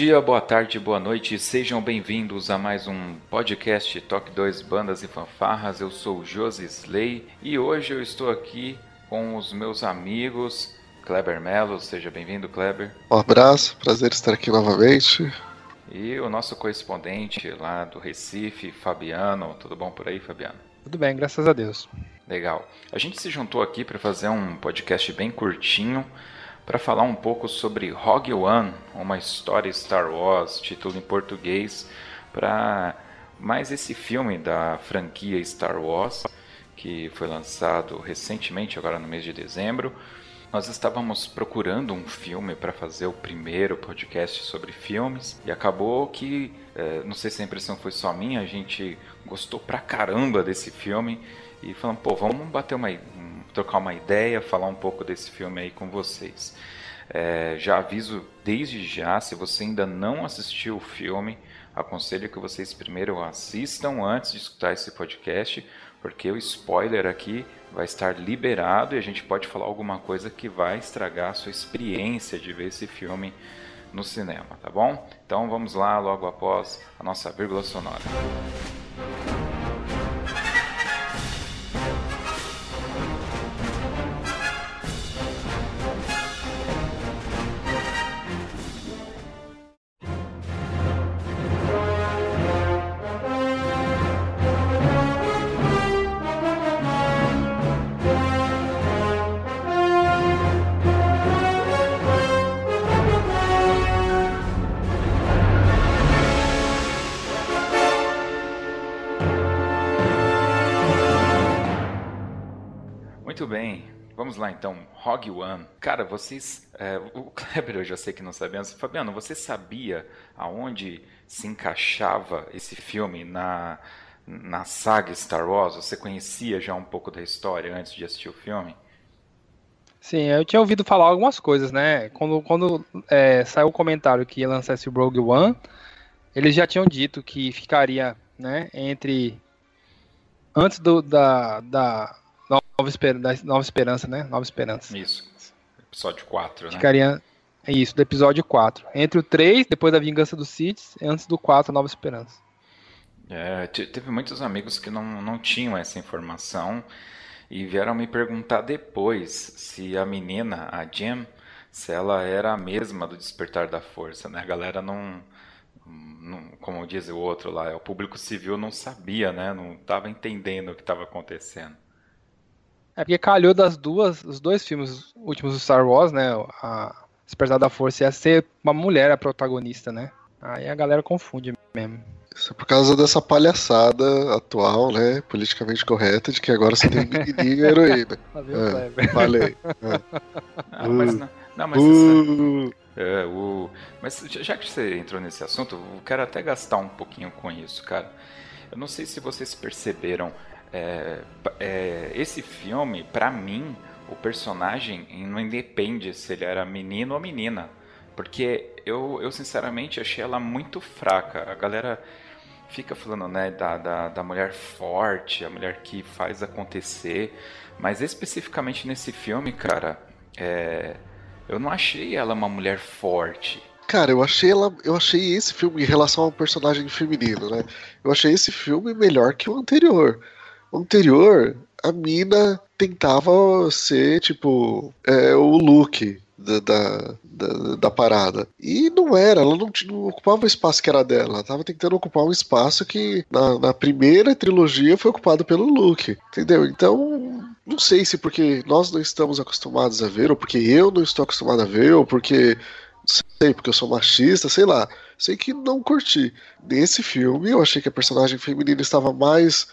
Dia, boa tarde, boa noite, sejam bem-vindos a mais um podcast Toque 2 Bandas e Fanfarras. Eu sou o Josi Slay e hoje eu estou aqui com os meus amigos Kleber Melo. Seja bem-vindo, Kleber. Um abraço, prazer estar aqui novamente. E o nosso correspondente lá do Recife, Fabiano. Tudo bom por aí, Fabiano? Tudo bem, graças a Deus. Legal. A gente se juntou aqui para fazer um podcast bem curtinho para falar um pouco sobre Rogue One, uma história Star Wars, título em português, para mais esse filme da franquia Star Wars, que foi lançado recentemente, agora no mês de dezembro. Nós estávamos procurando um filme para fazer o primeiro podcast sobre filmes e acabou que, é, não sei se a impressão foi só minha, a gente gostou pra caramba desse filme e falamos, pô, vamos bater uma, trocar uma ideia, falar um pouco desse filme aí com vocês. É, já aviso desde já, se você ainda não assistiu o filme, aconselho que vocês primeiro assistam antes de escutar esse podcast, porque o spoiler aqui vai estar liberado e a gente pode falar alguma coisa que vai estragar a sua experiência de ver esse filme no cinema, tá bom? Então vamos lá logo após a nossa vírgula sonora. Cara, vocês. É, o Kleber eu já sei que não sabia. Fabiano, você sabia aonde se encaixava esse filme na, na saga Star Wars? Você conhecia já um pouco da história antes de assistir o filme? Sim, eu tinha ouvido falar algumas coisas, né? Quando, quando é, saiu o comentário que ia lançar esse Rogue One, eles já tinham dito que ficaria né, entre. Antes do, da, da Nova, Esper Nova Esperança, né? Nova Esperança. Isso. Episódio 4, né? Ficaria. Isso, do episódio 4. Entre o 3, depois da Vingança dos Sith, antes do 4, Nova Esperança. É, teve muitos amigos que não, não tinham essa informação e vieram me perguntar depois se a menina, a Jim, se ela era a mesma do Despertar da Força, né? A galera não, não como diz o outro lá, o público civil não sabia, né? Não estava entendendo o que estava acontecendo. É porque calhou das duas, os dois filmes últimos do Star Wars, né? A Despertar da Força ia ser uma mulher a protagonista, né? Aí a galera confunde mesmo. Isso é por causa dessa palhaçada atual, né? Politicamente correta, de que agora você tem menininha e heroína. é, falei. É. Não, mas não, não mas uh. é, o, mas já que você entrou nesse assunto, eu quero até gastar um pouquinho com isso, cara. Eu não sei se vocês perceberam é, é, esse filme, para mim, o personagem não independe se ele era menino ou menina. Porque eu, eu sinceramente achei ela muito fraca. A galera fica falando né, da, da, da mulher forte, a mulher que faz acontecer. Mas especificamente nesse filme, cara, é, eu não achei ela uma mulher forte. Cara, eu achei ela, eu achei esse filme em relação ao personagem feminino, né? Eu achei esse filme melhor que o anterior. Anterior, a mina tentava ser, tipo, é, o Luke, da, da, da, da parada. E não era, ela não, não, ocupava o espaço que era dela. Ela tava tentando ocupar um espaço que na, na primeira trilogia foi ocupado pelo Luke. Entendeu? Então, não sei se porque nós não estamos acostumados a ver, ou porque eu não estou acostumado a ver, ou porque sei, porque eu sou machista, sei lá. Sei que não curti. Nesse filme, eu achei que a personagem feminina estava mais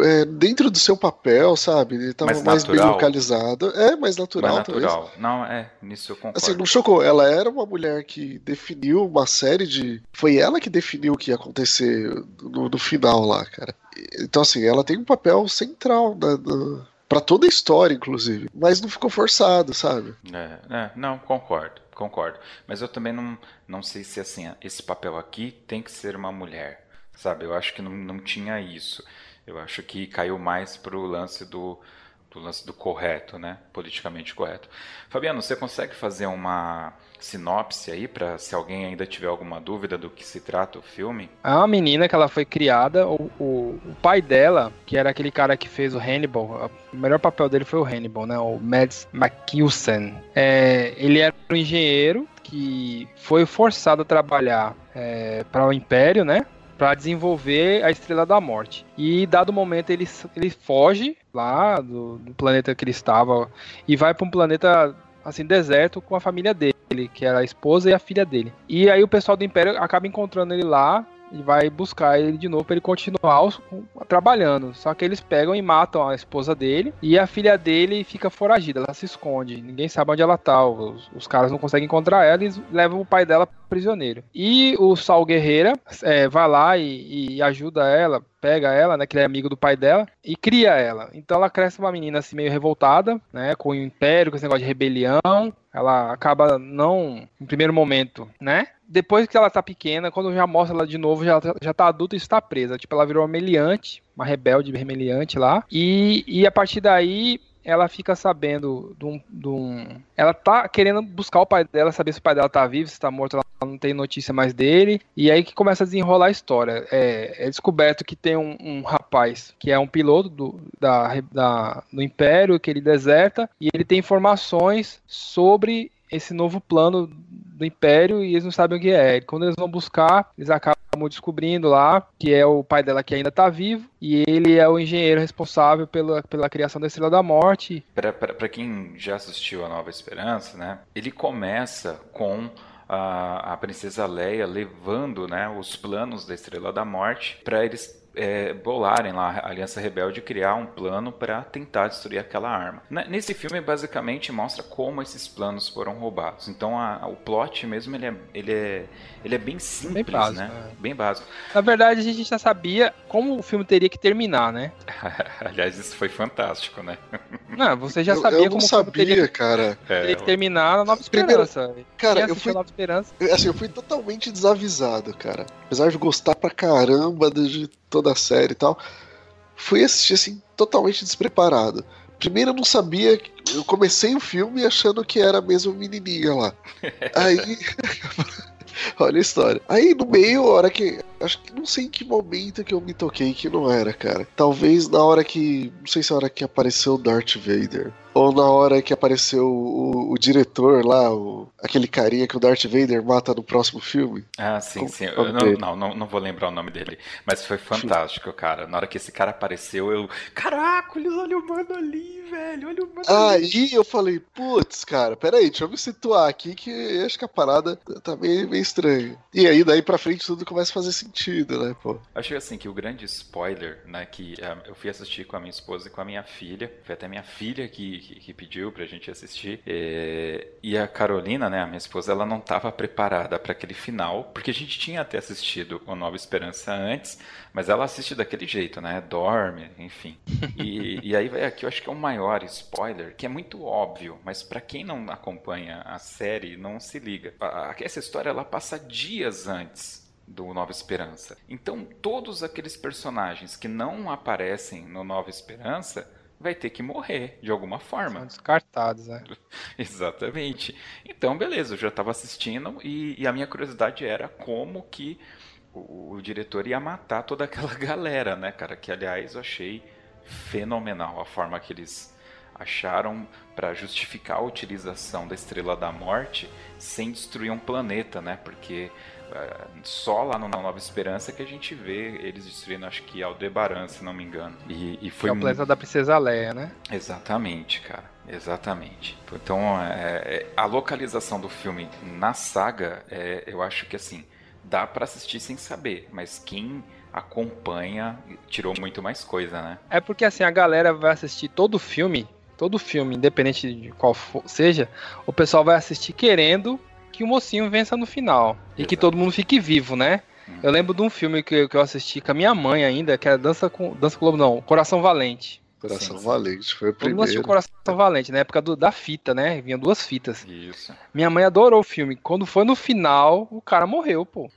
é, dentro do seu papel, sabe? Ele estava mais, mais bem localizado. É, mais natural, mais natural. Talvez. Não, é, nisso eu concordo. Assim, não chocou. Ela era uma mulher que definiu uma série de. Foi ela que definiu o que ia acontecer no, no final lá, cara. Então, assim, ela tem um papel central na, na para toda a história, inclusive. Mas não ficou forçado, sabe? É, é, não, concordo, concordo. Mas eu também não, não sei se assim, esse papel aqui tem que ser uma mulher, sabe? Eu acho que não, não tinha isso. Eu acho que caiu mais pro lance do, do lance do correto, né? Politicamente correto. Fabiano, você consegue fazer uma sinopse aí para se alguém ainda tiver alguma dúvida do que se trata o filme? É uma menina que ela foi criada, o, o, o pai dela, que era aquele cara que fez o Hannibal, o melhor papel dele foi o Hannibal, né? O Mads Mikkelsen. É, ele era um engenheiro que foi forçado a trabalhar é, para o Império, né? Para desenvolver a Estrela da Morte. E dado momento ele, ele foge lá do, do planeta que ele estava e vai para um planeta assim deserto com a família dele, que era a esposa e a filha dele. E aí o pessoal do Império acaba encontrando ele lá e vai buscar ele de novo para ele continuar trabalhando. Só que eles pegam e matam a esposa dele e a filha dele fica foragida, ela se esconde. Ninguém sabe onde ela tá. Os, os caras não conseguem encontrar ela e levam o pai dela prisioneiro. E o Sal Guerreira é, vai lá e, e, ajuda ela, pega ela, né, que ele é amigo do pai dela, e cria ela. Então ela cresce uma menina assim meio revoltada, né, com o Império, com esse negócio de rebelião. Ela acaba não, em primeiro momento, né, depois que ela tá pequena, quando já mostra ela de novo, já, já tá adulta e está presa. Tipo, ela virou uma meliante, uma rebelde meliante lá. E, e a partir daí, ela fica sabendo de um, de um, Ela tá querendo buscar o pai dela, saber se o pai dela tá vivo, se tá morto, ela não tem notícia mais dele. E aí que começa a desenrolar a história. É, é descoberto que tem um, um, rapaz que é um piloto do, da, da, do Império, que ele deserta, e ele tem informações sobre esse novo plano do Império e eles não sabem o que é. Quando eles vão buscar, eles acabam descobrindo lá que é o pai dela que ainda está vivo e ele é o engenheiro responsável pela, pela criação da Estrela da Morte. Para quem já assistiu a Nova Esperança, né, ele começa com a, a princesa Leia levando né, os planos da Estrela da Morte para eles é, bolarem lá a Aliança Rebelde criar um plano para tentar destruir aquela arma. Nesse filme, basicamente, mostra como esses planos foram roubados. Então, a, o plot mesmo, ele é, ele é, ele é bem simples, bem básico, né? É. Bem básico. Na verdade, a gente já sabia como o filme teria que terminar, né? Aliás, isso foi fantástico, né? Não, você já sabia eu, eu como sabia, teria, cara. teria é, que terminar na Nova Esperança. Primeiro, cara, eu fui, Nova Esperança? assim, eu fui totalmente desavisado, cara. Apesar de gostar pra caramba de toda a série e tal, fui assistir assim totalmente despreparado. Primeiro eu não sabia, eu comecei o filme achando que era mesmo menininha lá. Aí Olha a história. Aí no meio, a hora que. Acho que não sei em que momento que eu me toquei que não era, cara. Talvez na hora que. Não sei se é a hora que apareceu o Darth Vader. Ou na hora que apareceu o, o, diretor lá, o, aquele carinha que o Darth Vader mata no próximo filme. Ah, sim, Como sim. Eu não, não, não, vou lembrar o nome dele. Mas foi fantástico, cara. Na hora que esse cara apareceu, eu. Caracoles, olha o mano ali, velho. Olha o mano Aí ali. eu falei, putz, cara, peraí, deixa eu me situar aqui que acho que a parada tá meio, meio estranha. E aí, daí pra frente, tudo começa a fazer sentido, né, pô? Acho assim que o grande spoiler, né, que uh, eu fui assistir com a minha esposa e com a minha filha. Foi até minha filha que que, que pediu pra gente assistir. É, e a Carolina, né, a minha esposa, ela não estava preparada para aquele final, porque a gente tinha até assistido o Nova Esperança antes, mas ela assiste daquele jeito, né? Dorme, enfim. E, e aí vai aqui, eu acho que é o maior spoiler, que é muito óbvio, mas para quem não acompanha a série, não se liga. Essa história ela passa dias antes do Nova Esperança. Então, todos aqueles personagens que não aparecem no Nova Esperança vai ter que morrer de alguma forma. São descartados, né? Exatamente. Então, beleza, eu já estava assistindo e, e, a minha curiosidade era como que o, o, diretor ia matar toda aquela galera, né, cara? Que, aliás, eu achei fenomenal a forma que eles acharam para justificar a utilização da Estrela da Morte sem destruir um planeta, né? Porque só lá no Nova Esperança que a gente vê eles destruindo, acho que Aldebaran, se não me engano. E, e foi é o planeta da Princesa Leia, né? Exatamente, cara. Exatamente. Então, é, é, a localização do filme na saga, é, eu acho que assim, dá para assistir sem saber, mas quem acompanha tirou muito mais coisa, né? É porque assim, a galera vai assistir todo o filme todo filme, independente de qual for, seja, o pessoal vai assistir querendo que o mocinho vença no final. Exato. E que todo mundo fique vivo, né? Hum. Eu lembro de um filme que, que eu assisti com a minha mãe ainda, que era Dança com Dança com Globo, não, Coração Valente. Coração Sim. Valente, foi o primeiro. Todo mundo Coração Valente, na época do, da fita, né? Vinha duas fitas. Isso. Minha mãe adorou o filme. Quando foi no final, o cara morreu, pô.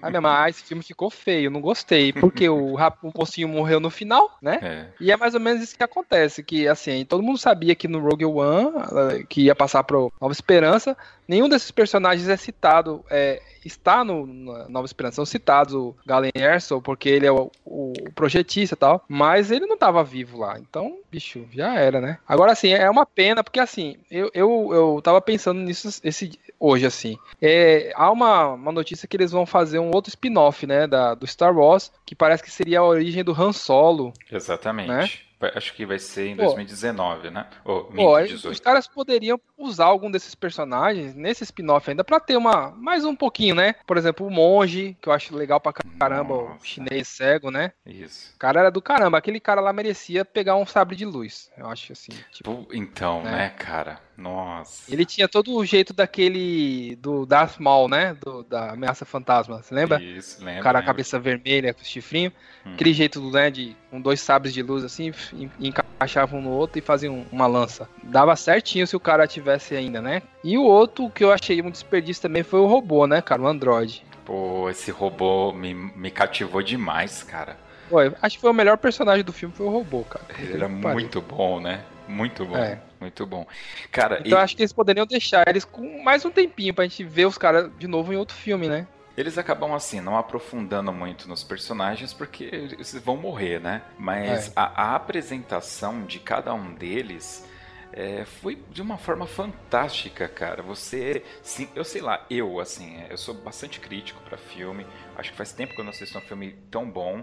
Aí minha mãe, ah, esse filme ficou feio, não gostei. Porque o, o mocinho morreu no final, né? É. E é mais ou menos isso que acontece. Que, assim, todo mundo sabia que no Rogue One, que ia passar pro Nova Esperança, nenhum desses personagens é citado, é, está no Nova Esperança. São citados o Galen Erso, porque ele é o, o, projetista e tal, mas ele não estava vivo lá. Então, bicho, já era, né? Agora, assim, é uma pena, porque assim, eu, eu, eu tava pensando nisso esse, hoje, assim. É, há uma, uma notícia que eles vão fazer um outro spin-off, né, da, do Star Wars, que parece que seria a origem do Han Solo. Exatamente. Né? Acho que vai ser em Pô. 2019, né? Ou Pô, os caras poderiam usar algum desses personagens nesse spin-off ainda para ter uma mais um pouquinho, né? Por exemplo, o monge, que eu acho legal pra caramba, Nossa. o chinês cego, né? Isso. O cara era do caramba, aquele cara lá merecia pegar um sabre de luz. Eu acho assim. Tipo, então, né? né, cara? Nossa. Ele tinha todo o jeito daquele do Darth Maul, né? Do, da ameaça fantasma. Você lembra? Isso, lembro. O cara lembro. cabeça vermelha com chifrinho. Hum. Aquele jeito, né, de com dois sabres de luz assim, encaixavam um no outro e faziam uma lança. Dava certinho se o cara tivesse ainda, né? E o outro que eu achei um desperdício também foi o robô, né, cara? O Android. Pô, esse robô me, me cativou demais, cara. Pô, acho que foi o melhor personagem do filme, foi o robô, cara. Ele era muito bom, né? Muito bom. É. Muito bom. Cara, então e... acho que eles poderiam deixar eles com mais um tempinho pra gente ver os caras de novo em outro filme, né? Eles acabam assim, não aprofundando muito nos personagens porque eles vão morrer, né? Mas é. a, a, apresentação de cada um deles é, foi de uma forma fantástica, cara. Você, sim, eu sei lá, eu assim, eu sou bastante crítico para filme. Acho que faz tempo que eu não assisto um filme tão bom.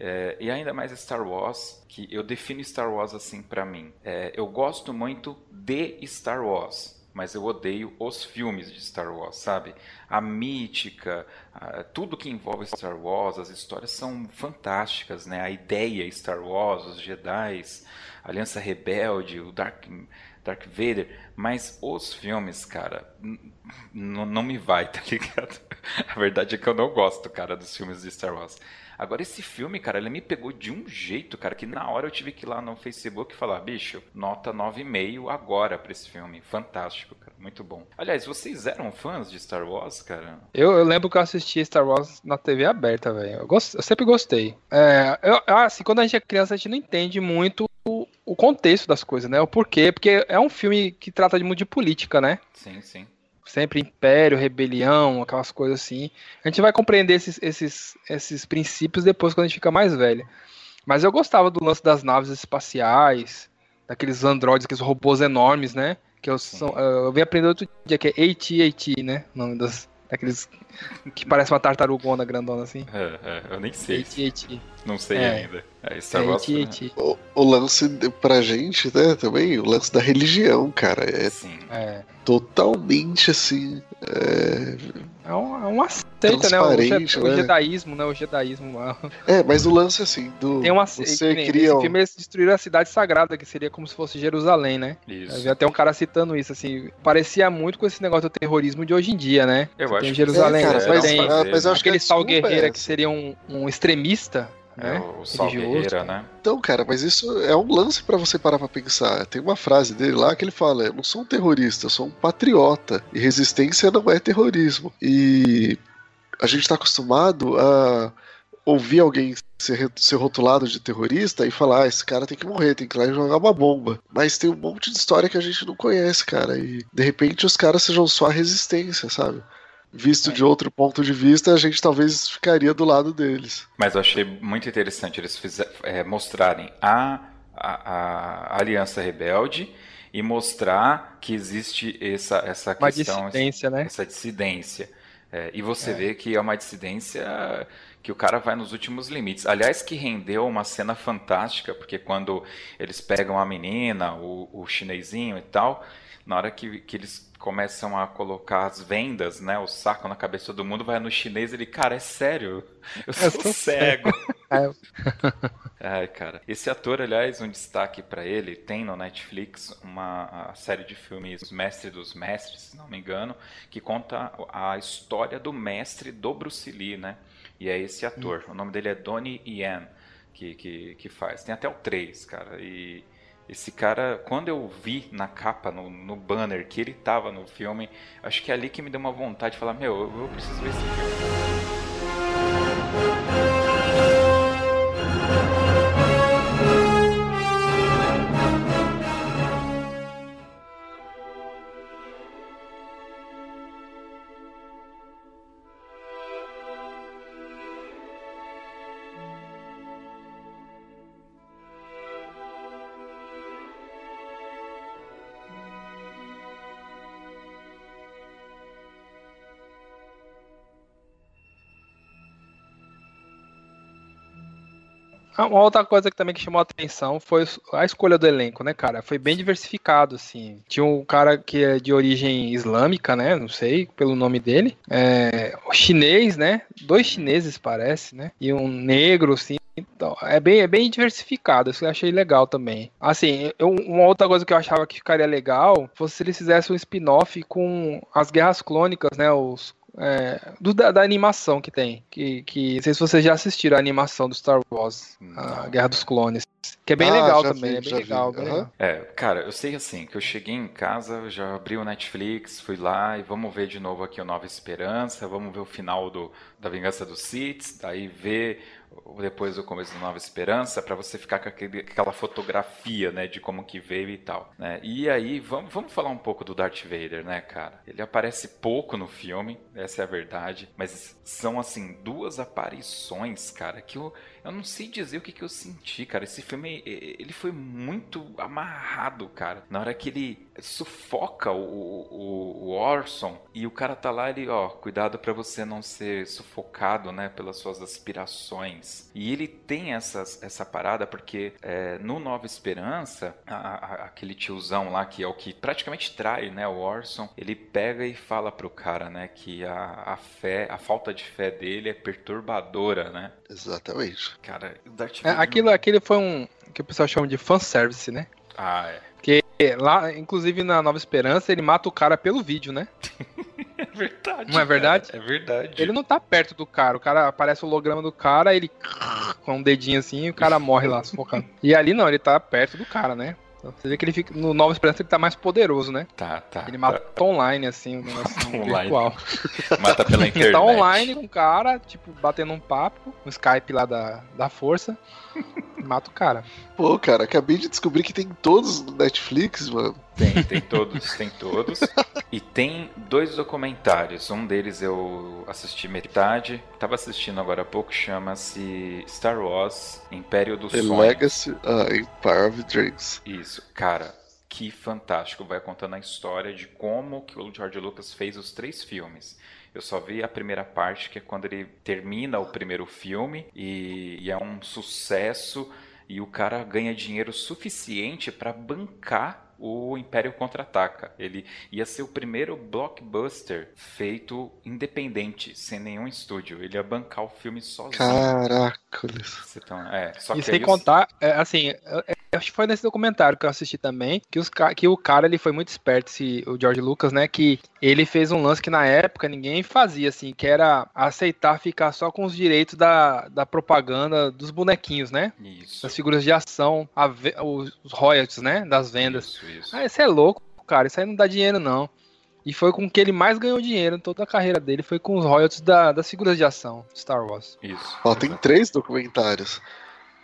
É, e ainda mais Star Wars, que eu defino Star Wars assim para mim. É, eu gosto muito de Star Wars, mas eu odeio os filmes de Star Wars, sabe? A mítica, a, tudo que envolve Star Wars, as histórias são fantásticas, né? A ideia Star Wars, os Jedi, Aliança Rebelde, o Dark, Dark Vader, mas os filmes, cara, não me vai, tá ligado? A verdade é que eu não gosto, cara, dos filmes de Star Wars. Agora, esse filme, cara, ele me pegou de um jeito, cara, que na hora eu tive que ir lá no Facebook e falar, bicho, nota 9,5 agora pra esse filme. Fantástico, cara. Muito bom. Aliás, vocês eram fãs de Star Wars, cara? Eu, eu lembro que eu assisti Star Wars na TV aberta, velho. Eu, gost... eu sempre gostei. É, eu, assim, quando a gente é criança, a gente não entende muito o, o contexto das coisas, né? O porquê, porque é um filme que trata de muito de política, né? Sim, sim sempre império, rebelião, aquelas coisas assim. A gente vai compreender esses, esses, esses princípios depois quando a gente fica mais velho. Mas eu gostava do lance das naves espaciais, daqueles androides, aqueles robôs enormes, né? Que eu, são, eu vim aprender outro dia, que é AT-AT, né? O nome das, daqueles que parece uma tartarugona grandona assim. É, é eu nem sei. AT-AT. Não sei é. ainda. É, Star Wars, é, né? o, o, lance pra gente, né, também, o lance da religião, cara. É, Sim. é. Totalmente assim. É, é uma, é uma seita, né? O, né? o jedaísmo, né? O jedaísmo lá. É, mas o lance assim, do. Tem uma você nem, cria Esse filme eles destruíram a cidade sagrada, que seria como se fosse Jerusalém, né? Isso. Havia até um cara citando isso, assim. Parecia muito com esse negócio do terrorismo de hoje em dia, né? Eu acho tem Jerusalém, é, cara, mas, tem, mas eu acho aquele Sal Guerreira que seria um, um extremista é, né? o Sal Guerreira, né? Então, cara, mas isso é um lance para você parar pra pensar. Tem uma frase dele lá que ele fala: Eu não sou um terrorista, eu sou um patriota. E resistência não é terrorismo. E a gente tá acostumado a ouvir alguém ser, ser rotulado de terrorista e falar: ah, esse cara tem que morrer, tem que ir lá e jogar uma bomba. Mas tem um monte de história que a gente não conhece, cara. E de repente os caras sejam só a resistência, sabe? Visto é. de outro ponto de vista, a gente talvez ficaria do lado deles. Mas eu achei muito interessante eles fizer, é, mostrarem a, a, a Aliança Rebelde e mostrar que existe essa, essa Uma questão, dissidência, né? essa dissidência. É, e você é. vê que é uma dissidência que o cara vai nos últimos limites. Aliás, que rendeu uma cena fantástica, porque quando eles pegam a menina, o, o chinesinho e tal, na hora que, que eles começam a colocar as vendas, né, o saco na cabeça do mundo, vai no chinês ele, cara, é sério, eu sou, eu sou cego. É. Ai, cara. Esse ator, aliás, um destaque para ele, tem no Netflix uma série de filmes Mestre dos Mestres, se não me engano, que conta a história do mestre do Bruce Lee, né? E é esse ator. Hum. O nome dele é Donnie Yen, que, que, que faz. Tem até o 3, cara. E esse cara, quando eu vi na capa, no, no banner, que ele tava no filme, acho que é ali que me deu uma vontade de falar: Meu, eu, eu preciso ver esse filme. Uma outra coisa que também que chamou a atenção foi a escolha do elenco, né, cara? Foi bem diversificado, assim. Tinha um cara que é de origem islâmica, né? Não sei, pelo nome dele. É, chinês, né? Dois chineses, parece, né? E um negro, assim. Então, é bem, é bem diversificado, isso eu achei legal também. Assim, eu, uma outra coisa que eu achava que ficaria legal fosse se eles fizessem um spin-off com as guerras clônicas, né? Os é, do, da, da, animação que tem. Que, que não sei se vocês já assistiram a animação do Star Wars, não. a Guerra dos Clones. Que é bem ah, legal também, vi, é bem legal, bem uhum. legal. É, cara, eu sei assim, que eu cheguei em casa, já abri o Netflix, fui lá e vamos ver de novo aqui o Nova Esperança, vamos ver o final do, da Vingança dos Sith, daí ver depois do começo da Nova Esperança, para você ficar com aquele, aquela fotografia, né, de como que veio e tal, né? E aí, vamos, vamos falar um pouco do Darth Vader, né, cara? Ele aparece pouco no filme, essa é a verdade, mas são, assim, duas aparições, cara, que eu, eu não sei dizer o que, que eu senti, cara. Esse filme, ele foi muito amarrado, cara. Na hora que ele sufoca o, o, o Orson e o cara tá lá, ele, ó, cuidado para você não ser sufocado, né, pelas suas aspirações. E ele tem essas, essa parada porque é, no Nova Esperança, a, a, aquele tiozão lá que é o que praticamente trai, né, o Orson, ele pega e fala pro cara, né, que a, a fé, a falta de fé dele é perturbadora, né? Exatamente. Cara, o Darth Vader... É, aquilo, aquele foi um que o pessoal chama de fanservice, né? Ah, é. Porque lá, inclusive na Nova Esperança, ele mata o cara pelo vídeo, né? é verdade. Não é verdade? Cara, é verdade. Ele não tá perto do cara. O cara aparece o holograma do cara, ele com um dedinho assim e o cara morre lá sufocando. E ali não, ele tá perto do cara, né? Então, você vê que ele fica. No Nova Esperança ele tá mais poderoso, né? Tá, tá. Ele mata tá. online, assim, o negócio online. virtual. Mata pela internet. Ele tá online com o cara, tipo, batendo um papo, no Skype lá da, da força. mata o cara. Pô, cara, acabei de descobrir que tem todos no Netflix, mano. Tem, tem todos, tem todos. E tem dois documentários. Um deles eu assisti metade. Tava assistindo agora há pouco, chama-se Star Wars Império dos The Sonhos. Legacy uh, Empire of Dreams. Isso, cara. Que fantástico. Vai contando a história de como que o George Lucas fez os três filmes. Eu só vi a primeira parte, que é quando ele termina o primeiro filme e, e é um sucesso e o cara ganha dinheiro suficiente para bancar o Império Contra-Ataca. Ele ia ser o primeiro blockbuster feito independente, sem nenhum estúdio. Ele ia bancar o filme sozinho. Caracoles. Então, é, só e sem contar, é, assim, acho que foi nesse documentário que eu assisti também, que, os, que o cara ele foi muito esperto, esse, o George Lucas, né? Que ele fez um lance que na época ninguém fazia, assim, que era aceitar ficar só com os direitos da, da propaganda dos bonequinhos, né? Isso. Das figuras de ação, a, os, os royalties, né? Das vendas. Isso, isso. Ah, isso é louco, cara. Isso aí não dá dinheiro, não. E foi com que ele mais ganhou dinheiro em toda a carreira dele, foi com os royalties da, das figuras de ação Star Wars. Isso. Ó, tem três documentários.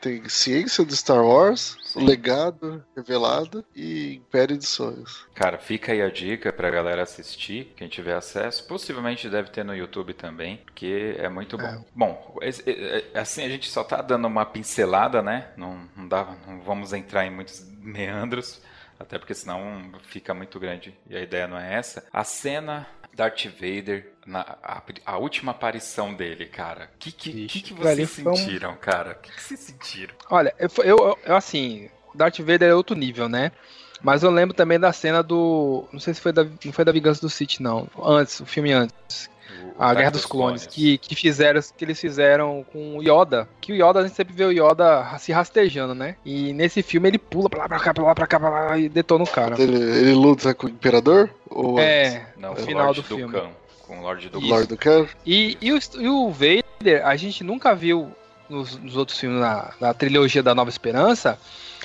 Tem Ciência de Star Wars, Sim. Legado Revelado e Império de Sonhos. Cara, fica aí a dica pra galera assistir, quem tiver acesso. Possivelmente deve ter no YouTube também, porque é muito bom. É. Bom, assim a gente só tá dando uma pincelada, né? Não, não, dá, não vamos entrar em muitos meandros. Até porque senão fica muito grande e a ideia não é essa. A cena Darth Vader, na, a, a última aparição dele, cara. O que, que, que, que, vocês sentiram, um... cara? O que, que, vocês sentiram? Olha, eu, eu, eu, assim, Darth Vader é outro nível, né? Mas eu lembro também da cena do. Não sei se foi da. Não foi da Vingança do Sith, não. Antes, o filme antes a Guerra dos, Clones, Clones, Que, que fizeram que eles fizeram com o Yoda. Que o Yoda, a gente sempre vê o Yoda se rastejando, né? E nesse filme ele pula pra lá, pra cá, pra lá, pra cá, pra lá e detona o cara. Ele, ele luta com o Imperador? Ou é, Não, no final do, do filme. Com o Lorde do, Lord do. E, e, o, e o Vader, a gente nunca viu nos, nos outros filmes, na, na trilogia da Nova Esperança,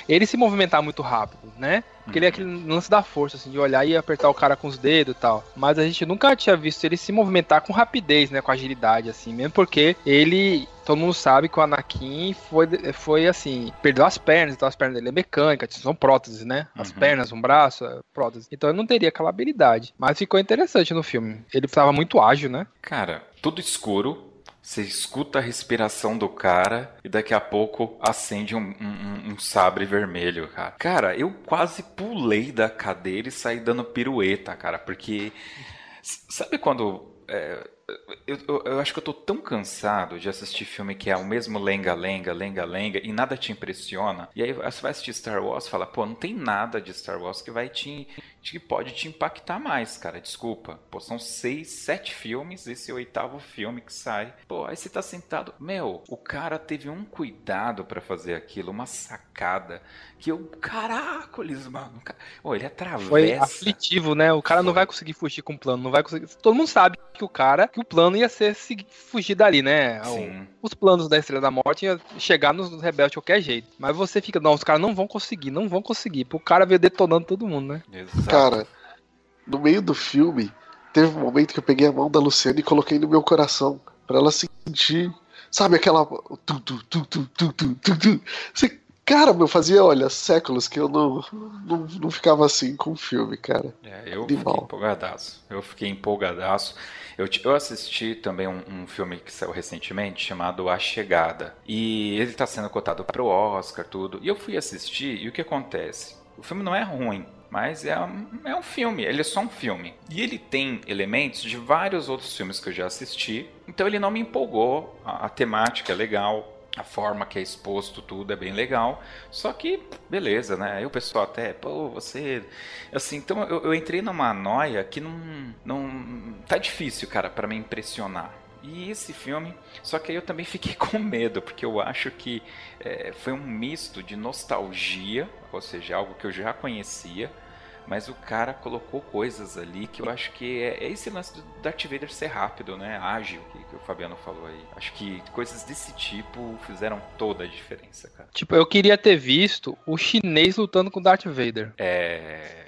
ele se movimentar muito rápido, né? Porque ele é aquele lance da força, assim, de olhar e apertar o cara com os dedos e tal. Mas a gente nunca tinha visto ele se movimentar com rapidez, né? Com agilidade, assim, mesmo porque ele. Todo mundo sabe que o Anakin foi, foi assim, perdeu as pernas, então as pernas dele é mecânica, são próteses, né? As uhum. pernas, um braço, é prótese. Então ele não teria aquela habilidade. Mas ficou interessante no filme. Ele estava muito ágil, né? Cara, tudo escuro, você escuta a respiração do cara e daqui a pouco acende um, um, um, sabre vermelho, cara. Cara, eu quase pulei da cadeira e saí dando pirueta, cara, porque. Sabe quando. É, eu, eu, eu, acho que eu tô tão cansado de assistir filme que é o mesmo lenga-lenga, lenga-lenga e nada te impressiona. E aí você vai assistir Star Wars e fala, pô, não tem nada de Star Wars que vai te. Que pode te impactar mais, cara. Desculpa. Pô, são seis, sete filmes, esse é o oitavo filme que sai. Pô, aí você tá sentado. Meu, o cara teve um cuidado para fazer aquilo, uma sacada. Que eu. Caracoles, mano. Pô, ele atravessa. Foi aflitivo, né? O cara Foi. não vai conseguir fugir com o plano, não vai conseguir. Todo mundo sabe que o cara. Que o plano ia ser seguir, fugir dali, né? Sim. Os planos da Estrela da Morte ia chegar nos rebeldes de qualquer jeito. Mas você fica, não, os caras não vão conseguir, não vão conseguir. Pro cara ver detonando todo mundo, né? Exato. Cara, no meio do filme, teve um momento que eu peguei a mão da Luciana e coloquei no meu coração. para ela sentir. Sabe aquela. Tu, tu, tu, tu, tu, tu, tu, tu. Você Cara, eu fazia, olha, séculos que eu não, não, não ficava assim com o filme, cara. É, eu Animal. fiquei empolgadaço. Eu fiquei empolgadaço. Eu, eu assisti também um, um, filme que saiu recentemente chamado A Chegada. E ele está sendo cotado para o Oscar, tudo. E eu fui assistir, e o que acontece? O filme não é ruim, mas é um, é um filme, ele é só um filme. E ele tem elementos de vários outros filmes que eu já assisti, então ele não me empolgou. A, a temática é legal, a forma que é exposto tudo é bem legal. Só que, beleza, né? Aí o pessoal até, pô, você. Assim, então eu, eu entrei numa noia que não. não tá difícil, cara, para me impressionar. E esse filme, só que aí eu também fiquei com medo, porque eu acho que é, foi um misto de nostalgia, ou seja, algo que eu já conhecia, mas o cara colocou coisas ali que eu acho que é, é esse lance do Darth Vader ser rápido, né? Ágil, que, que, o Fabiano falou aí. Acho que coisas desse tipo fizeram toda a diferença, cara. Tipo, eu queria ter visto o chinês lutando com o Darth Vader. É.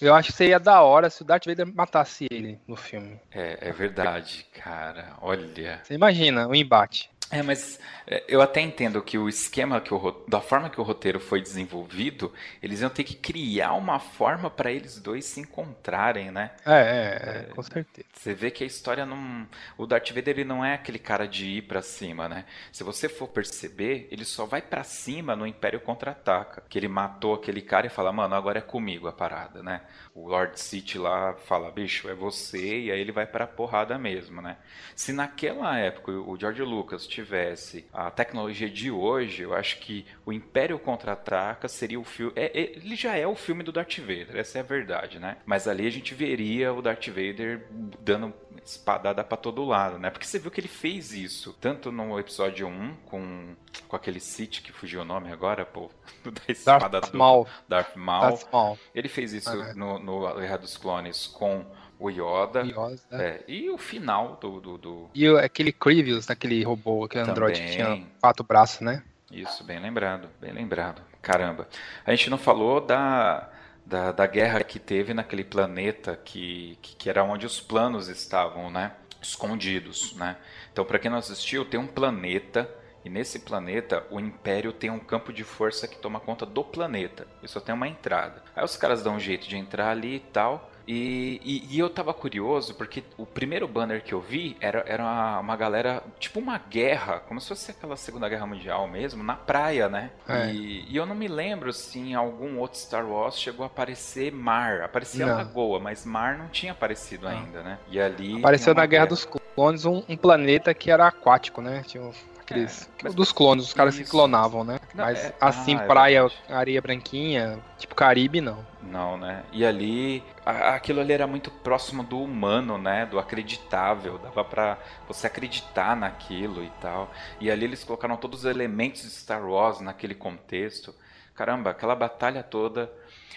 Eu acho que seria da hora se o Darth Vader matasse ele no filme. É, é verdade, cara. Olha. Você imagina o embate. É, mas é, eu até entendo que o esquema que o da forma que o roteiro foi desenvolvido, eles iam ter que criar uma forma para eles dois se encontrarem, né? É, é, é, com certeza. Você vê que a história não, o Darth Vader ele não é aquele cara de ir para cima, né? Se você for perceber, ele só vai para cima no Império contra-ataca, que ele matou aquele cara e fala: "Mano, agora é comigo a parada", né? O Lord City lá fala: "Bicho, é você", e aí ele vai para porrada mesmo, né? Se naquela época o George Lucas tivesse a tecnologia de hoje, eu acho que o Império Contra-Ataca seria o filme. É, é, ele já é o filme do Darth Vader, essa é a verdade, né? Mas ali a gente veria o Darth Vader dando espadada para todo lado, né? Porque você viu que ele fez isso, tanto no episódio 1 com, com aquele Sith que fugiu o nome agora, pô, da espada Darth do Maul. Darth Maul. Darth Maul. Ele fez isso ah, no, no Guerra dos Clones com o Yoda. Yoda. É, e o final do. do, do... E aquele Grievous, daquele robô, aquele android que tinha quatro braços, né? Isso, bem lembrado, bem lembrado. Caramba. A gente não falou da, da, da guerra que teve naquele planeta que, que, que era onde os planos estavam, né? Escondidos, né? Então, para quem não assistiu, tem um planeta E nesse planeta, o Império tem um campo de força que toma conta do planeta. E só tem uma entrada. Aí os caras dão um jeito de entrar ali e tal. E, e, e, eu tava curioso porque o primeiro banner que eu vi era, era uma, uma, galera, tipo uma guerra, como se fosse aquela Segunda Guerra Mundial mesmo, na praia, né? É. E, e, eu não me lembro se em algum outro Star Wars chegou a aparecer mar. Aparecia não. lagoa, mas mar não tinha aparecido não. ainda, né? E ali. Apareceu na Guerra, guerra dos Clones um, um, planeta que era aquático, né? Tinha aqueles. É, dos clones, os caras isso. se clonavam, né? Não, mas é, assim, ah, é praia, areia branquinha, tipo Caribe, não. Não, né? E ali, aquilo ali era muito próximo do humano, né? Do acreditável. Dava pra você acreditar naquilo e tal. E ali eles colocaram todos os elementos de Star Wars naquele contexto. Caramba, aquela batalha toda.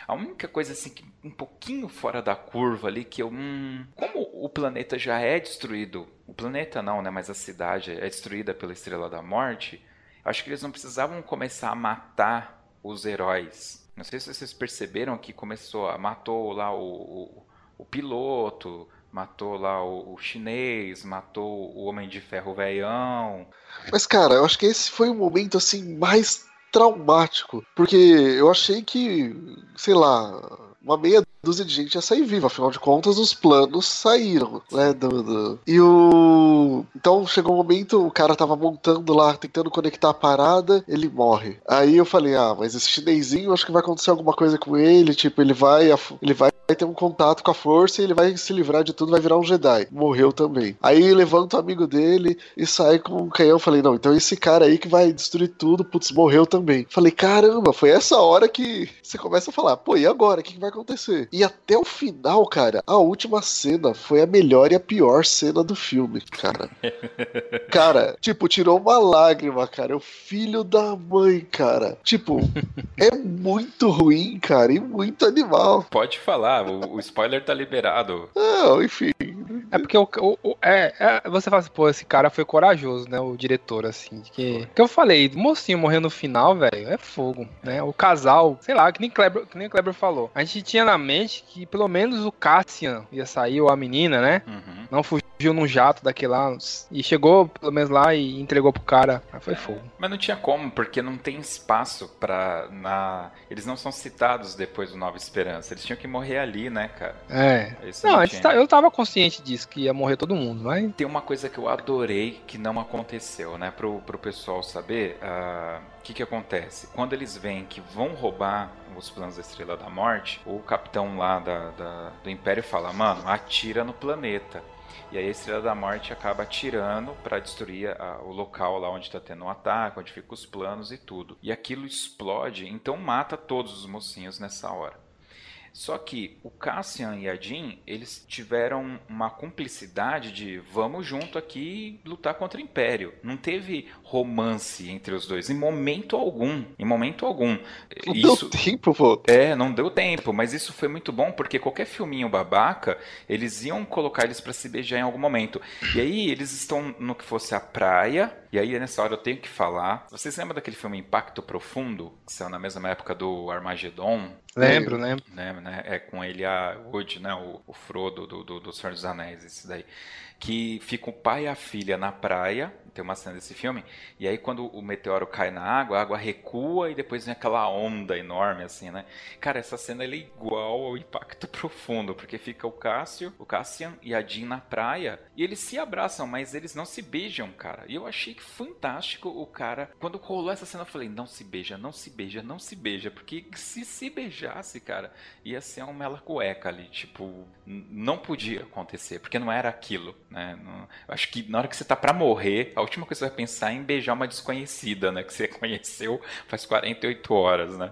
A única coisa assim que um pouquinho fora da curva ali que eu, hum, como o planeta já é destruído, o planeta não, né, mas a cidade é destruída pela Estrela da Morte, acho que eles não precisavam começar a matar os heróis não sei se vocês perceberam que começou a matou lá o, o, o piloto, matou lá o, o, chinês, matou o Homem de Ferro veião. Mas cara, eu acho que esse foi o momento assim mais traumático, porque eu achei que, sei lá, uma meia dúzia de gente ia sair viva, afinal de contas os planos saíram, né? Do, do... E o. Então chegou um momento, o cara tava montando lá, tentando conectar a parada, ele morre. Aí eu falei, ah, mas esse chinesinho acho que vai acontecer alguma coisa com ele, tipo, ele vai. Ele vai ter um contato com a força e ele vai se livrar de tudo, vai virar um Jedi. Morreu também. Aí levanta o amigo dele e sai com um canhão. Falei, não, então esse cara aí que vai destruir tudo, putz, morreu também. Falei, caramba, foi essa hora que você começa a falar, pô, e agora? O que, que vai acontecer? E até o final, cara, a última cena foi a melhor e a pior cena do filme, cara. cara, tipo, tirou uma lágrima, cara. O filho da mãe, cara. Tipo, é muito ruim, cara, e muito animal. Pode falar, o, o spoiler tá liberado. Não, enfim. É porque o, o, o é, é, você fala assim, pô, esse cara foi corajoso, né? O diretor, assim. Que, que eu falei, mocinho morrendo no final, velho, é fogo, né? O casal, sei lá, que nem Kleber, que nem Kleber falou. A gente tinha na mente que pelo menos o Cassian ia sair, ou a menina, né? Uhum. Não fugiu num jato daquele lá. E chegou, pelo menos, lá e entregou pro cara. Aí foi fogo. Mas não tinha como, porque não tem espaço pra. Na... Eles não são citados depois do Nova Esperança. Eles tinham que morrer ali, né, cara? É. não, não tá, eu tava consciente disso, que ia morrer todo mundo, mas. Tem uma coisa que eu adorei que não aconteceu, né? Pro, pro pessoal saber. Uh o que, que acontece? Quando eles veem que vão roubar os planos da Estrela da Morte, o capitão lá da, da, do Império fala: Mano, atira no planeta. E aí a Estrela da Morte acaba atirando para destruir a, o local lá onde está tendo um ataque, onde ficam os planos e tudo. E aquilo explode, então mata todos os mocinhos nessa hora. Só que o Cassian e a Jean, eles tiveram uma cumplicidade de vamos junto aqui lutar contra o Império. Não teve romance entre os dois em momento algum, em momento algum. Não isso, deu tempo, pô. É, não deu tempo, mas isso foi muito bom porque qualquer filminho babaca, eles iam colocar eles para se beijar em algum momento. E aí eles estão no que fosse a praia, e aí nessa hora eu tenho que falar. Vocês lembram daquele filme Impacto Profundo, que saiu na mesma época do Armagedon? Lembro, lembro. Né, né, é com ele a Wood, né, o, o Frodo do, do, do Senhor dos Anéis, esse daí. Que fica o pai e a filha na praia, tem uma cena desse filme, e aí quando o meteoro cai na água, a água recua e depois vem aquela onda enorme, assim, né? Cara, essa cena é igual ao Impacto Profundo, porque fica o Cássio, o Cassian e a Jean na praia, e eles se abraçam, mas eles não se beijam, cara. E eu achei fantástico o cara, quando rolou essa cena, eu falei, não se beija, não se beija, não se beija, porque se se beijasse, cara, ia ser uma mela cueca ali, tipo, não podia acontecer, porque não era aquilo, né? Não, acho que na hora que você tá pra morrer, a última coisa que você vai pensar é em beijar uma desconhecida, né? Que você conheceu faz 48 horas, né?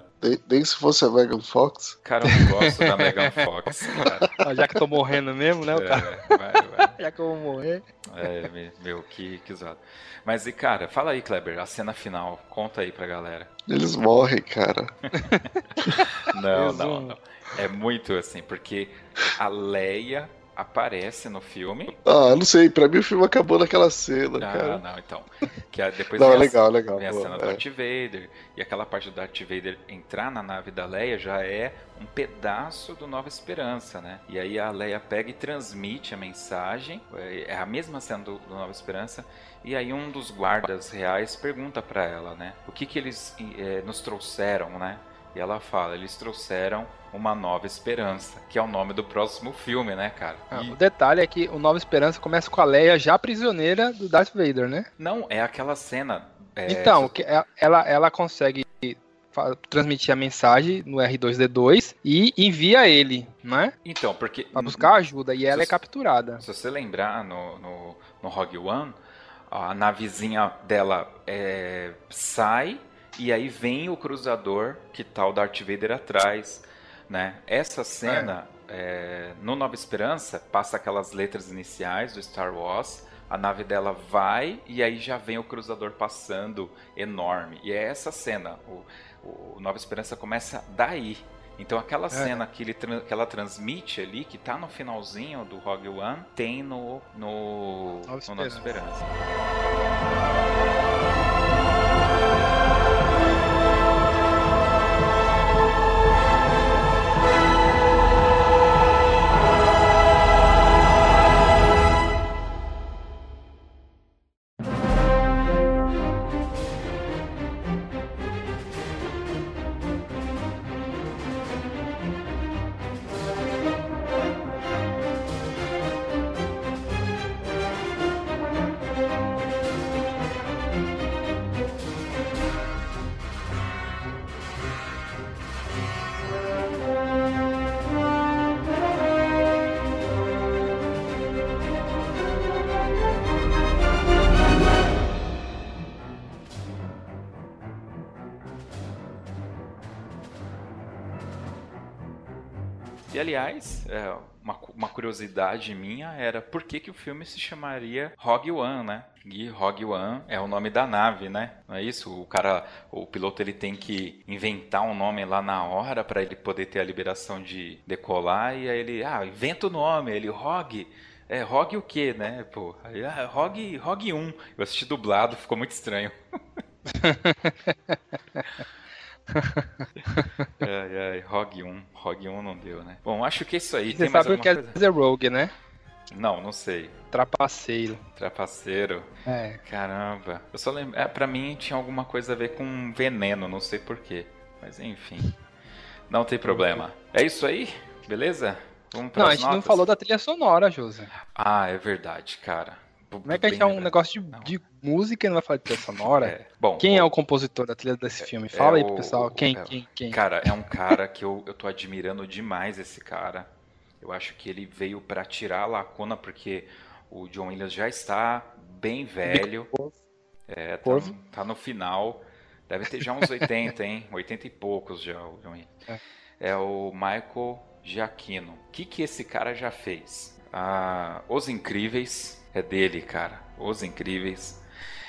Nem, se fosse a Megan Fox. Cara, eu não gosto da Megan Fox, cara. Ah, já que tô morrendo mesmo, né, cara? É, vai, vai. Já que eu vou morrer. É, meu, que, que zoado. Mas, e cara, fala aí, Kleber, a cena final. Conta aí pra galera. Eles morrem, cara. não, não, não. É muito assim, porque a Leia aparece no filme. Ah, não sei, pra mim o filme acabou naquela cena, ah, cara. não, então. Que é, depois Não, vem é a- legal, legal. Vem a cena do é. Darth Vader. E aquela parte do Darth Vader entrar na nave da Leia já é um pedaço do Nova Esperança, né? E aí a Leia pega e transmite a mensagem. É a mesma cena do, do Nova Esperança. E aí um dos guardas reais pergunta pra ela, né? O que que eles eh, nos trouxeram, né? E ela fala, eles trouxeram uma nova esperança, que é o nome do próximo filme, né, cara? Ah, E- O detalhe é que o Nova Esperança começa com a Leia já prisioneira do Darth Vader, né? Não, é aquela cena. é, então, é- ela, ela consegue transmitir a mensagem no R2D2 e envia ele, né? Então, porque. Pra buscar ajuda. E ela é Se- capturada. Se você lembrar no, no, no Rogue One, a navezinha dela é, sai e aí vem o cruzador que tá o Darth Vader atrás, né? Essa cena é, no Nova Esperança passa aquelas letras iniciais do Star Wars. A nave dela vai e aí já vem o cruzador passando enorme. E é essa cena. O, o Nova Esperança começa daí. Então aquela cena que, ele, que ela transmite ali, que tá no finalzinho do Rogue One, tem no, no, Nova no Nova Esperança. Aliás, é, uma, uma curiosidade minha era por que, que o filme se chamaria Rogue One, né? E Rogue One é o nome da nave, né? Não é isso? O cara, o piloto ele tem que inventar um nome lá na hora para ele poder ter a liberação de decolar e aí ele, ah, inventa o nome, ele Rogue. É, Rogue o quê, né? Pô, aí, ah, Rogue, Rogue 1. Eu assisti dublado, ficou muito estranho. ai, ai, Rogue 1. Rogue 1 não deu, né? Bom, acho que é isso aí. Você Tem mais sabe o que é coisa? dizer Rogue, né? Não, não sei. Trapaceiro. Trapaceiro. É. Caramba. Eu só lembro. É, pra mim tinha alguma coisa a ver com veneno, não sei porquê. Mas enfim. Não tem problema. É isso aí? Beleza? Vamos para Não, a gente não notas? falou da trilha sonora, José. Ah, é verdade, cara. Como é que a gente é um negócio de, de música e não vai falar de trilha sonora? É. Bom, Quem é o compositor da trilha desse filme? Fala aí pro o- pessoal. Quem, é o- quem, quem? Cara, é um cara que eu, eu tô admirando demais esse cara. Eu acho que ele veio pra tirar a lacuna, porque o John Williams já está bem velho. É, tá, tá no final. Deve ter já uns 80, hein? 80 e poucos já, o John Williams. É. É o Michael Giacchino. O que, que esse cara já fez? Ah, Os Incríveis é dele, cara. Os Incríveis.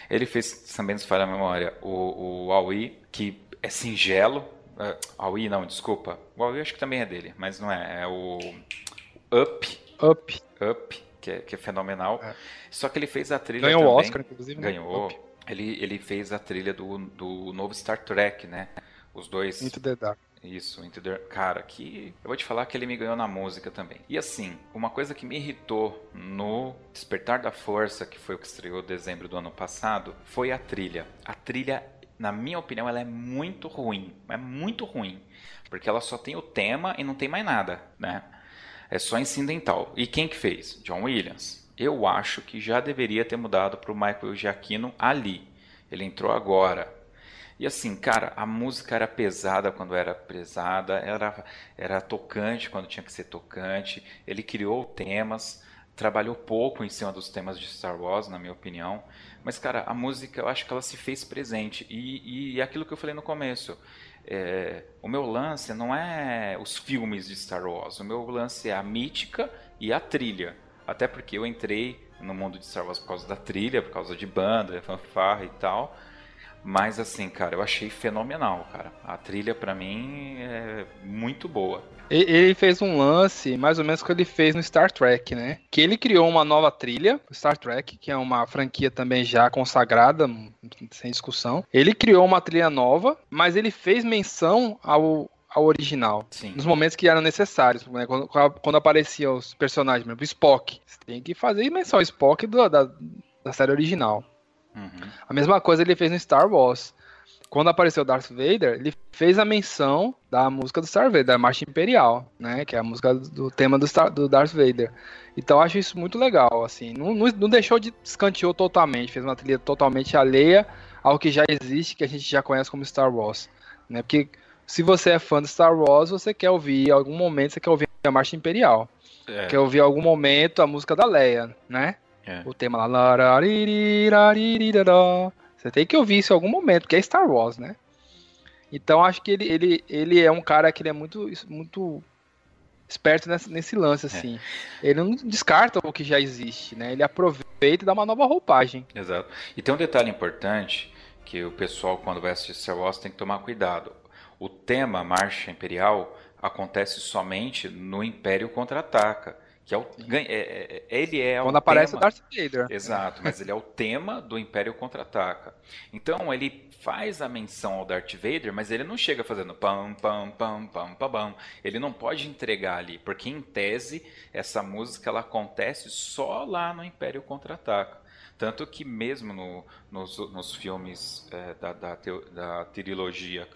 Ele fez, também nos falha a memória, o, o Aoi, que é singelo. Uh, Aoi não, desculpa. O Aoi acho que também é dele, mas não é. É o Up, Up. Up, que é, que é fenomenal. É. Só que ele fez a trilha Ganhou o também. Oscar, inclusive. né? Ganhou. Up. Ele, ele fez a trilha do, do novo Star Trek, né? Os dois. Into the Dark. Isso, Into the... cara, que eu vou te falar que ele me ganhou na música também. E assim, uma coisa que me irritou no Despertar da Força, que foi o que estreou em dezembro do ano passado, foi a trilha. A trilha, na minha opinião, ela é muito ruim, é muito ruim, porque ela só tem o tema e não tem mais nada, né? É só incidental. E quem que fez? John Williams. Eu acho que já deveria ter mudado para o Michael Giacchino ali. Ele entrou agora. E assim, cara, a música era pesada quando era pesada, era, era tocante quando tinha que ser tocante. Ele criou temas, trabalhou pouco em cima dos temas de Star Wars, na minha opinião. Mas, cara, a música eu acho que ela se fez presente. E, e é aquilo que eu falei no começo. É, o meu lance não é os filmes de Star Wars, o meu lance é a mítica e a trilha. Até porque eu entrei no mundo de Star Wars por causa da trilha, por causa de banda, fanfarra e tal. Mas assim, cara, eu achei fenomenal, cara. A trilha para mim é muito boa. Ele fez um lance, mais ou menos que ele fez no Star Trek, né? Que ele criou uma nova trilha, Star Trek, que é uma franquia também já consagrada, sem discussão. Ele criou uma trilha nova, mas ele fez menção ao, ao original. Sim. Nos momentos que eram necessários. Né? Quando, quando apareciam os personagens, por exemplo, Spock. Você tem que fazer menção ao Spock do, da, da série original. Uhum. A mesma coisa ele fez no Star Wars quando apareceu Darth Vader, ele fez a menção da música do Star Vader, da Marcha Imperial, né? Que é a música do tema do, Star, do Darth Vader. Então eu acho isso muito legal, assim. Não, não, não deixou de escanteou totalmente, fez uma trilha totalmente alheia ao que já existe, que a gente já conhece como Star Wars, né? Porque se você é fã de Star Wars, você quer ouvir em algum momento, você quer ouvir a Marcha Imperial. É. Quer ouvir em algum momento a música da Leia, né? É. O tema lá. Você tem que ouvir isso em algum momento, que é Star Wars, né? Então acho que ele, ele, ele é um cara que ele é muito, muito esperto nesse, nesse lance, assim. É. Ele não descarta o que já existe, né? Ele aproveita e dá uma nova roupagem. Exato. E tem um detalhe importante que o pessoal, quando vai assistir Star Wars, tem que tomar cuidado. O tema Marcha Imperial acontece somente no Império Contra-Ataca. Que é o, é, é, é, ele é Quando aparece tema, o Darth Vader. Exato, mas ele é o tema do Império Contra-Ataca. Então ele faz a menção ao Darth Vader, mas ele não chega fazendo pam, pam, pam, pam, pam, pam. Ele não pode entregar ali, porque em tese essa música ela acontece só lá no Império Contra-Ataca. Tanto que mesmo no, nos, nos, filmes é, da, da, da, trilogia,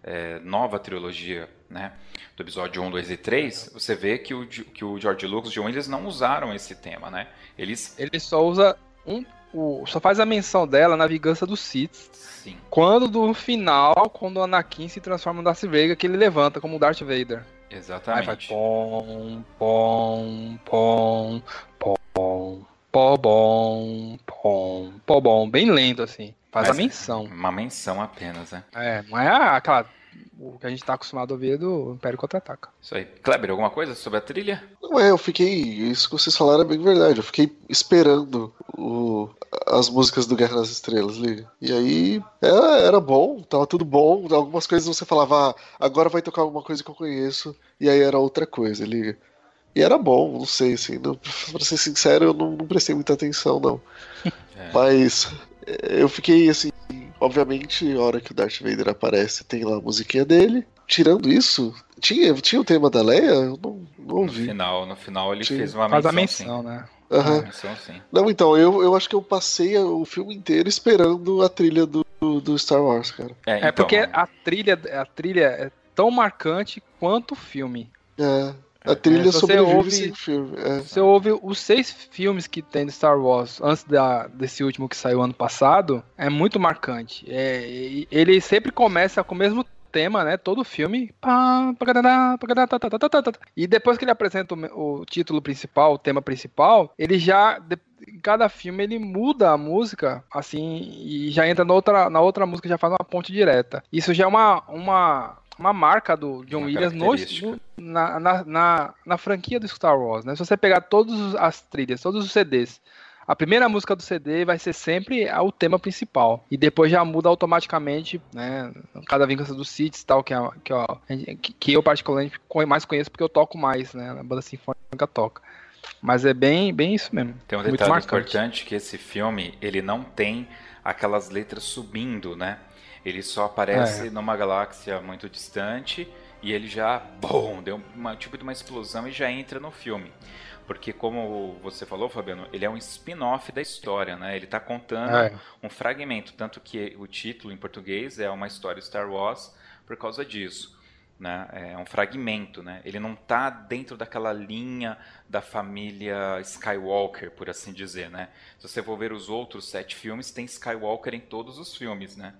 é, nova trilogia, né, do episódio 1, 2 e 3, você vê que o, que o George Lucas e o John Williams não usaram esse tema, né? Eles... Ele só usa um, o, só faz a menção dela na vingança dos Sith. Sim. Quando do final, quando o Anakin se transforma no Darth Vader, que ele levanta como Darth Vader. Exatamente. Aí vai pom, pom, pom, pom. Pó bom, pom, pó bom, bem lento assim. Faz Mas a menção. Uma menção apenas, né? É, não é aquela o que a gente tá acostumado a ver do Império Contra-Ataca. Isso aí. Kleber, alguma coisa sobre a trilha? Não é, eu fiquei. Isso que vocês falaram é bem verdade. Eu fiquei esperando o, as músicas do Guerra nas Estrelas, liga. E aí era, era bom, tava tudo bom. Algumas coisas você falava, ah, agora vai tocar alguma coisa que eu conheço. E aí era outra coisa, liga. E era bom, não sei, assim. Não, pra ser sincero, eu não, não prestei muita atenção, não. É. Mas eh, eu fiquei assim. Obviamente, a hora que o Darth Vader aparece, tem lá a musiquinha dele. Tirando isso, tinha, tinha o tema da Leia? Eu não, não ouvi. No final, no final ele tinha. fez uma menção. Faz a menção, né? Uhum. Menção, não, então, eu, eu acho que eu passei o filme inteiro esperando a trilha do, do Star Wars, cara. É, é então... é porque a trilha, a trilha é tão marcante quanto o filme. É. A trilha é, sobrevive ouve, sem filme. É. Você ouve os seis filmes que tem de Star Wars antes da, desse último que saiu ano passado, é muito marcante. É, ele sempre começa com o mesmo tema, né? Todo filme. E depois que ele apresenta o, o título principal, o tema principal, ele já. Em cada filme ele muda a música, assim, e já entra na outra, na outra música, já faz uma ponte direta. Isso já é uma, uma, uma marca do John uma Williams no, no, na, na, na, na, franquia do Star Wars, né? Se você pegar todas as trilhas, todos os CDs, a primeira música do CD vai ser sempre o tema principal. E depois já muda automaticamente, né? Cada vingança dos Sith tal, que, é, que, ó, que eu particularmente mais conheço porque eu toco mais, né? A banda sinfônica toca. Mas é bem, bem isso mesmo. Tem um detalhe importante que esse filme, ele não tem aquelas letras subindo, né? Ele só aparece é. numa galáxia muito distante e ele já, bom, deu uma tipo de uma explosão e já entra no filme. Porque como você falou, Fabiano, ele é um spin-off da história, né? Ele está contando é. um fragmento, tanto que o título em português é uma história Star Wars por causa disso. Né? É um fragmento, né? Ele não está dentro daquela linha da família Skywalker, por assim dizer, né? Se você for ver os outros sete filmes, tem Skywalker em todos os filmes, né?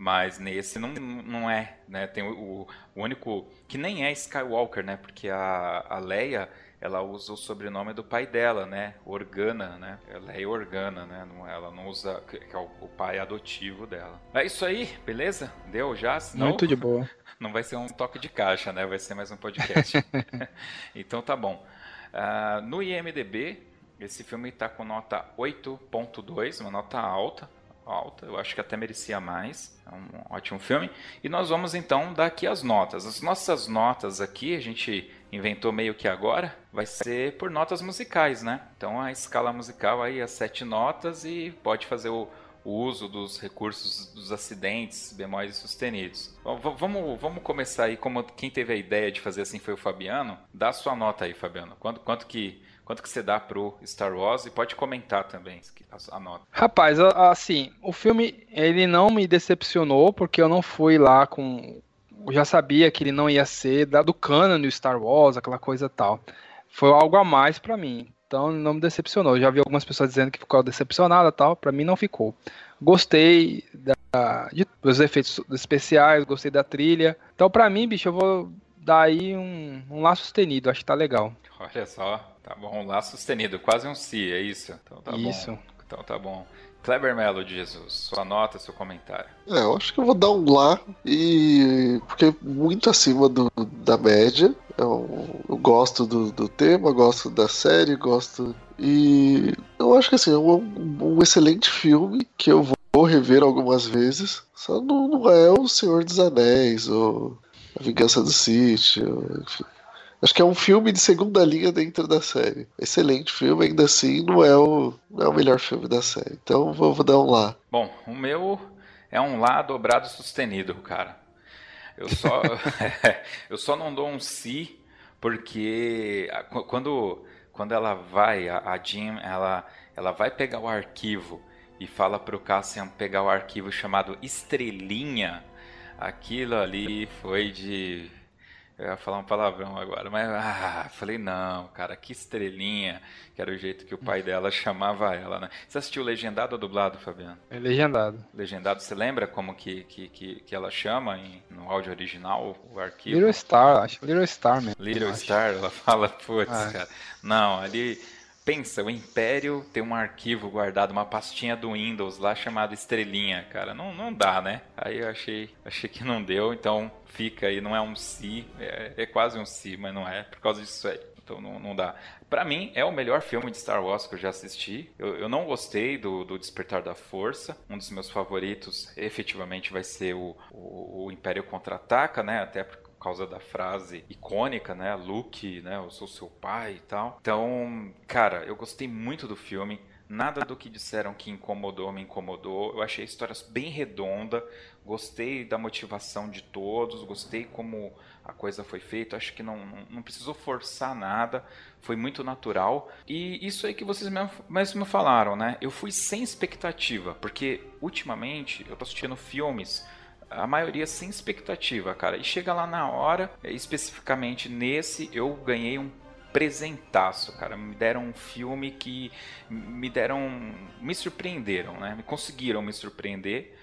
Mas nesse não, não é, né? Tem o, o único que nem é Skywalker, né? Porque a, a Leia, ela usa o sobrenome do pai dela, né? Organa, né? Leia Organa, né? Não, ela não usa que é o, o, pai adotivo dela. É isso aí, beleza? Deu já? Senão, Muito de boa. Não vai ser um toque de caixa, né? Vai ser mais um podcast. então tá bom. Uh, no IMDB, esse filme está com nota 8.2, uma nota alta alta, eu acho que até merecia mais. É um ótimo filme. E nós vamos então dar aqui as notas. As nossas notas aqui, a gente inventou meio que agora, vai ser por notas musicais, né? Então a escala musical aí, as sete notas e pode fazer o, o uso dos recursos dos acidentes, bemóis e sustenidos. Vamos, vamos começar aí, como quem teve a ideia de fazer assim foi o Fabiano. Dá sua nota aí, Fabiano. Quanto, quanto que quanto que você dá pro Star Wars e pode comentar também a nota. Rapaz, assim, o filme ele não me decepcionou porque eu não fui lá com eu já sabia que ele não ia ser do canon do Star Wars, aquela coisa tal. Foi algo a mais para mim. Então não me decepcionou. Eu já vi algumas pessoas dizendo que ficou decepcionada tal. Para mim não ficou. Gostei da, de, dos efeitos especiais, gostei da trilha. Então para mim, bicho, eu vou dar aí um, um lá sustenido. Acho que tá legal. Olha só, tá bom. Um lá sustenido, quase um si, é isso? Então tá isso. bom. Então tá bom. Kleber Melo de Jesus, sua nota, seu comentário. É, eu acho que eu vou dar um lá e. porque é muito acima do, da média. Eu, eu gosto do, do, tema, gosto da série, gosto. E eu acho que assim, é um, um excelente filme que eu vou rever algumas vezes. Só não, não é o Senhor dos Anéis ou A Vingança do Sith, enfim. Acho que é um filme de segunda linha dentro da série. Excelente filme, ainda assim não é o, não é o melhor filme da série. Então vou, vou dar um lá. Bom, o meu é um lá dobrado sustenido, cara. Eu só, eu só não dou um si porque quando, quando ela vai, a, a Jim, ela, ela vai pegar o arquivo e fala para o Cassian pegar o arquivo chamado Estrelinha, aquilo ali foi de eu ia falar um palavrão agora, mas ah, falei, não, cara, que estrelinha, que era o jeito que o pai dela chamava ela, né? Você assistiu legendado ou dublado, Fabiano? É legendado. Legendado, você lembra como que, que, que, que ela chama em, no áudio original, o arquivo? Little Star, acho Little Star mesmo. Little Star, ela fala, putz, ah. cara. Não, ali pensa, o Império tem um arquivo guardado, uma pastinha do Windows lá chamada Estrelinha, cara. Não, não dá, né? Aí eu achei, achei que não deu, então fica aí, não é um si, é, é quase um si, mas não é, por causa disso aí. Então não, não dá. Para mim, é o melhor filme de Star Wars que eu já assisti. Eu, eu não gostei do, do, Despertar da Força. Um dos meus favoritos, efetivamente, vai ser o, o, o Império Contra-Ataca, né? Até por causa da frase icônica, né? Luke, né? Eu sou seu pai e tal. Então, cara, eu gostei muito do filme. Nada do que disseram que incomodou me incomodou. Eu achei a história bem redonda. Gostei da motivação de todos. Gostei como a coisa foi feita. Acho que não, não, precisou forçar nada. Foi muito natural. E isso aí que vocês mesmo falaram, né? Eu fui sem expectativa. Porque ultimamente eu tô assistindo filmes a maioria sem expectativa, cara. E chega lá na hora, especificamente nesse, eu ganhei um presentaço, cara. Me deram um filme que me deram. me surpreenderam, né? Me conseguiram me surpreender.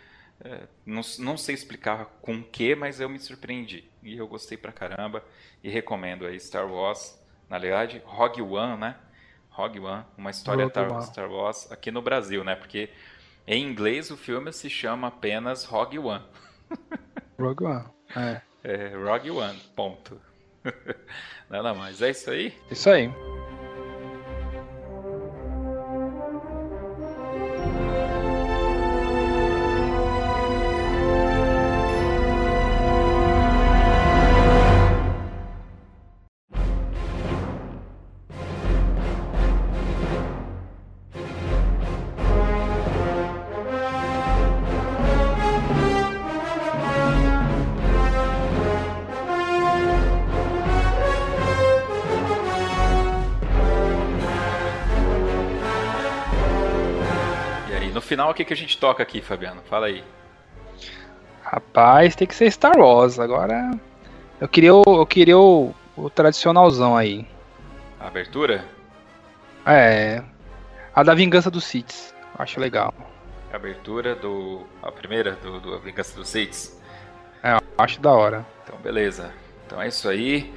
É, não, não sei explicar com o que, mas eu me surpreendi. E eu gostei pra caramba. E recomendo aí Star Wars. Na verdade, Rogue One, né? Rogue One, uma história Rogue Star Wars aqui no Brasil, né? Porque em inglês o filme se chama apenas Rogue One. Rogue One, é. É, Rogue One, ponto. Nada mais. É isso aí? Isso aí. Que, que a gente toca aqui, Fabiano? Fala aí. Rapaz, tem que ser Star Wars. Agora. Eu queria o, eu queria o, o tradicionalzão aí. A abertura? É. A da Vingança dos Siths. Acho legal. A abertura do. A primeira do, do A Vingança dos Siths? É, acho da hora. Então, beleza. Então é isso aí.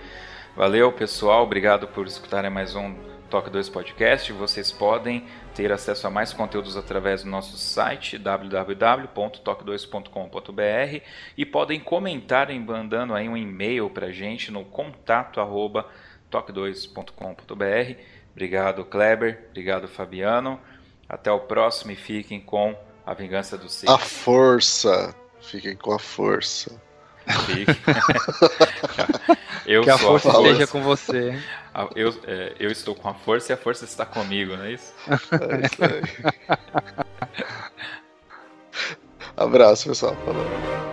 Valeu, pessoal. Obrigado por escutarem mais um Toque 2 Podcast. Vocês podem ter acesso a mais conteúdos através do nosso site www.toque2.com.br e podem comentar mandando aí um e-mail para a gente no contato arroba toque2.com.br. Obrigado, Kleber. Obrigado, Fabiano. Até o próximo e fiquem com A vingança do Sith. A força. Fiquem com a força. eu que a força esteja com você. Eu, é, eu estou com a força e a força está comigo, não é isso? É isso aí. Abraço, pessoal. Falou.